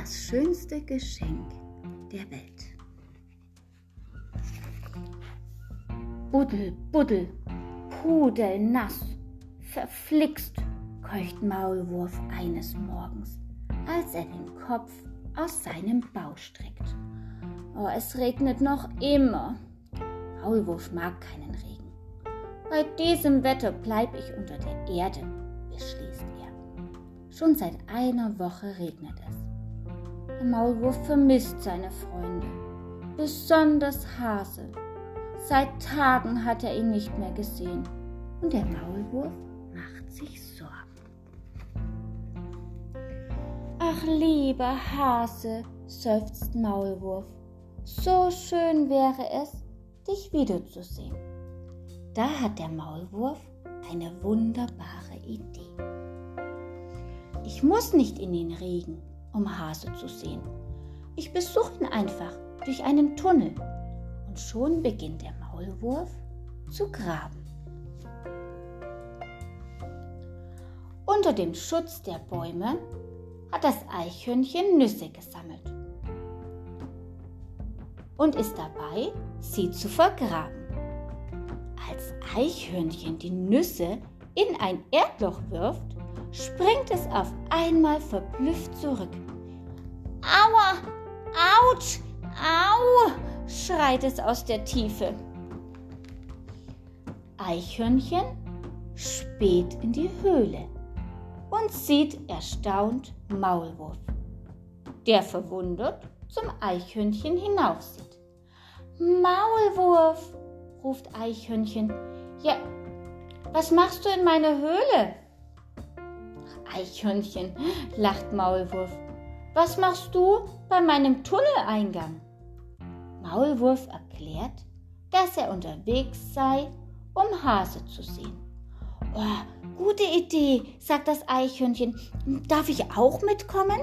das schönste Geschenk der Welt. Buddel, buddel, pudelnass, verflixt, keucht Maulwurf eines Morgens, als er den Kopf aus seinem Bau streckt. Oh, es regnet noch immer. Maulwurf mag keinen Regen. Bei diesem Wetter bleib ich unter der Erde, beschließt er. Schon seit einer Woche regnet es. Der Maulwurf vermisst seine Freunde, besonders Hase. Seit Tagen hat er ihn nicht mehr gesehen und der Maulwurf macht sich Sorgen. Ach lieber Hase, seufzt Maulwurf, so schön wäre es, dich wiederzusehen. Da hat der Maulwurf eine wunderbare Idee. Ich muss nicht in den Regen, um Hase zu sehen. Ich besuche ihn einfach durch einen Tunnel und schon beginnt der Maulwurf zu graben. Unter dem Schutz der Bäume hat das Eichhörnchen Nüsse gesammelt und ist dabei, sie zu vergraben. Als Eichhörnchen die Nüsse in ein Erdloch wirft, springt es auf einmal verblüfft zurück. Aua! Autsch! Au! schreit es aus der Tiefe. Eichhörnchen späht in die Höhle und sieht erstaunt Maulwurf, der verwundert zum Eichhörnchen hinaufsieht. Maulwurf, ruft Eichhörnchen. Ja, was machst du in meiner Höhle? Eichhörnchen, lacht Maulwurf. Was machst du bei meinem Tunneleingang? Maulwurf erklärt, dass er unterwegs sei, um Hase zu sehen. Oh, gute Idee, sagt das Eichhörnchen. Darf ich auch mitkommen?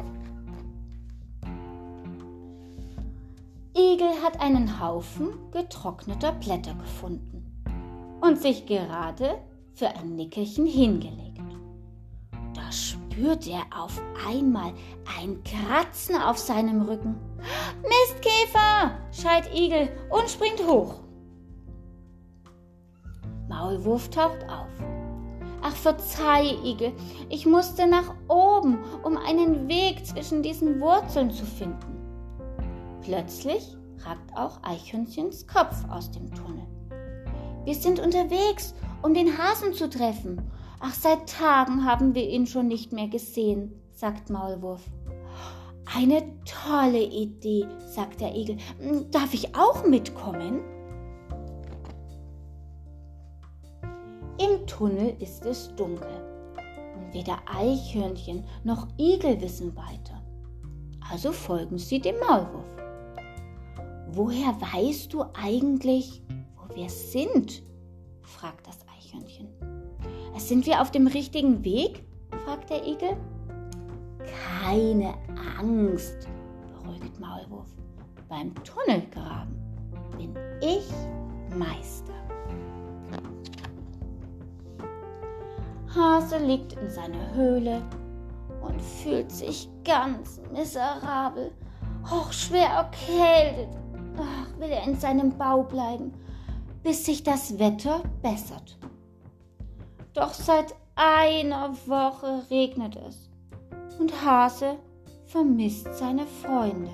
Igel hat einen Haufen getrockneter Blätter gefunden und sich gerade für ein Nickerchen hingelegt. Spürt er auf einmal ein Kratzen auf seinem Rücken. Mistkäfer! schreit Igel und springt hoch. Maulwurf taucht auf. Ach, verzeih, Igel, ich musste nach oben, um einen Weg zwischen diesen Wurzeln zu finden. Plötzlich ragt auch Eichhörnchens Kopf aus dem Tunnel. Wir sind unterwegs, um den Hasen zu treffen. Ach, seit Tagen haben wir ihn schon nicht mehr gesehen, sagt Maulwurf. Eine tolle Idee, sagt der Igel. Darf ich auch mitkommen? Im Tunnel ist es dunkel und weder Eichhörnchen noch Igel wissen weiter. Also folgen sie dem Maulwurf. Woher weißt du eigentlich, wo wir sind? fragt das Eichhörnchen. Sind wir auf dem richtigen Weg? fragt der Igel. Keine Angst, beruhigt Maulwurf. Beim Tunnelgraben bin ich Meister. Hase liegt in seiner Höhle und fühlt sich ganz miserabel, hochschwer erkältet. Ach, will er in seinem Bau bleiben, bis sich das Wetter bessert. Doch seit einer Woche regnet es und Hase vermisst seine Freunde,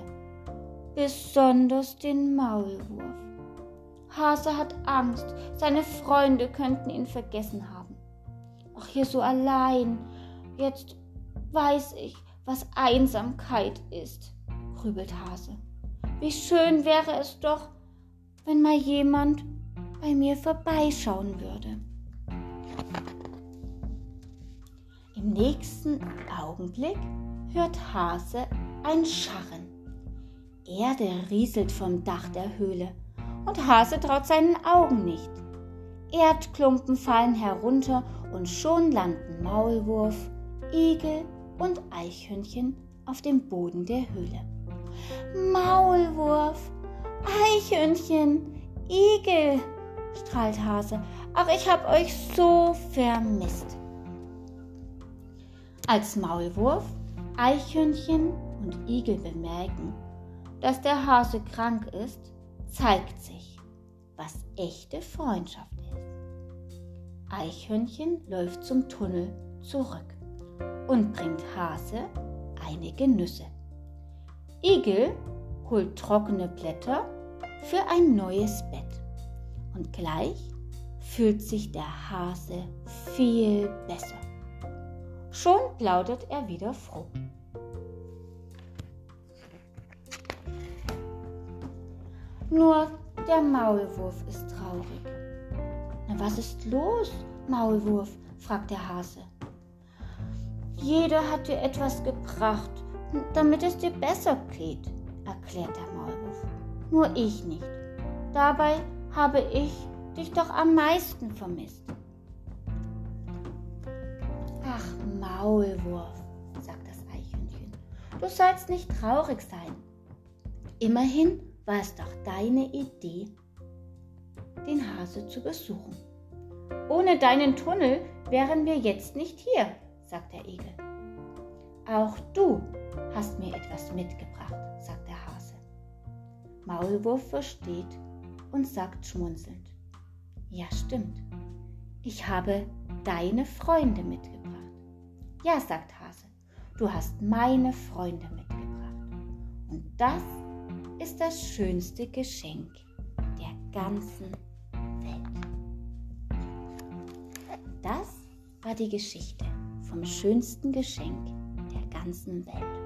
besonders den Maulwurf. Hase hat Angst, seine Freunde könnten ihn vergessen haben. Ach, hier so allein. Jetzt weiß ich, was Einsamkeit ist, grübelt Hase. Wie schön wäre es doch, wenn mal jemand bei mir vorbeischauen würde. Im nächsten Augenblick hört Hase ein Scharren. Erde rieselt vom Dach der Höhle und Hase traut seinen Augen nicht. Erdklumpen fallen herunter und schon landen Maulwurf, Igel und Eichhörnchen auf dem Boden der Höhle. Maulwurf, Eichhörnchen, Igel, strahlt Hase. Ach, ich hab euch so vermisst. Als Maulwurf, Eichhörnchen und Igel bemerken, dass der Hase krank ist, zeigt sich, was echte Freundschaft ist. Eichhörnchen läuft zum Tunnel zurück und bringt Hase einige Nüsse. Igel holt trockene Blätter für ein neues Bett und gleich fühlt sich der Hase viel besser. Schon plaudert er wieder froh. Nur der Maulwurf ist traurig. Na, was ist los, Maulwurf? fragt der Hase. Jeder hat dir etwas gebracht, damit es dir besser geht, erklärt der Maulwurf. Nur ich nicht. Dabei habe ich dich doch am meisten vermisst. Ach, Maulwurf, sagt das Eichhörnchen, du sollst nicht traurig sein. Immerhin war es doch deine Idee, den Hase zu besuchen. Ohne deinen Tunnel wären wir jetzt nicht hier, sagt der Igel. Auch du hast mir etwas mitgebracht, sagt der Hase. Maulwurf versteht und sagt schmunzelnd. Ja, stimmt. Ich habe deine Freunde mitgebracht. Ja, sagt Hase, du hast meine Freunde mitgebracht. Und das ist das schönste Geschenk der ganzen Welt. Das war die Geschichte vom schönsten Geschenk der ganzen Welt.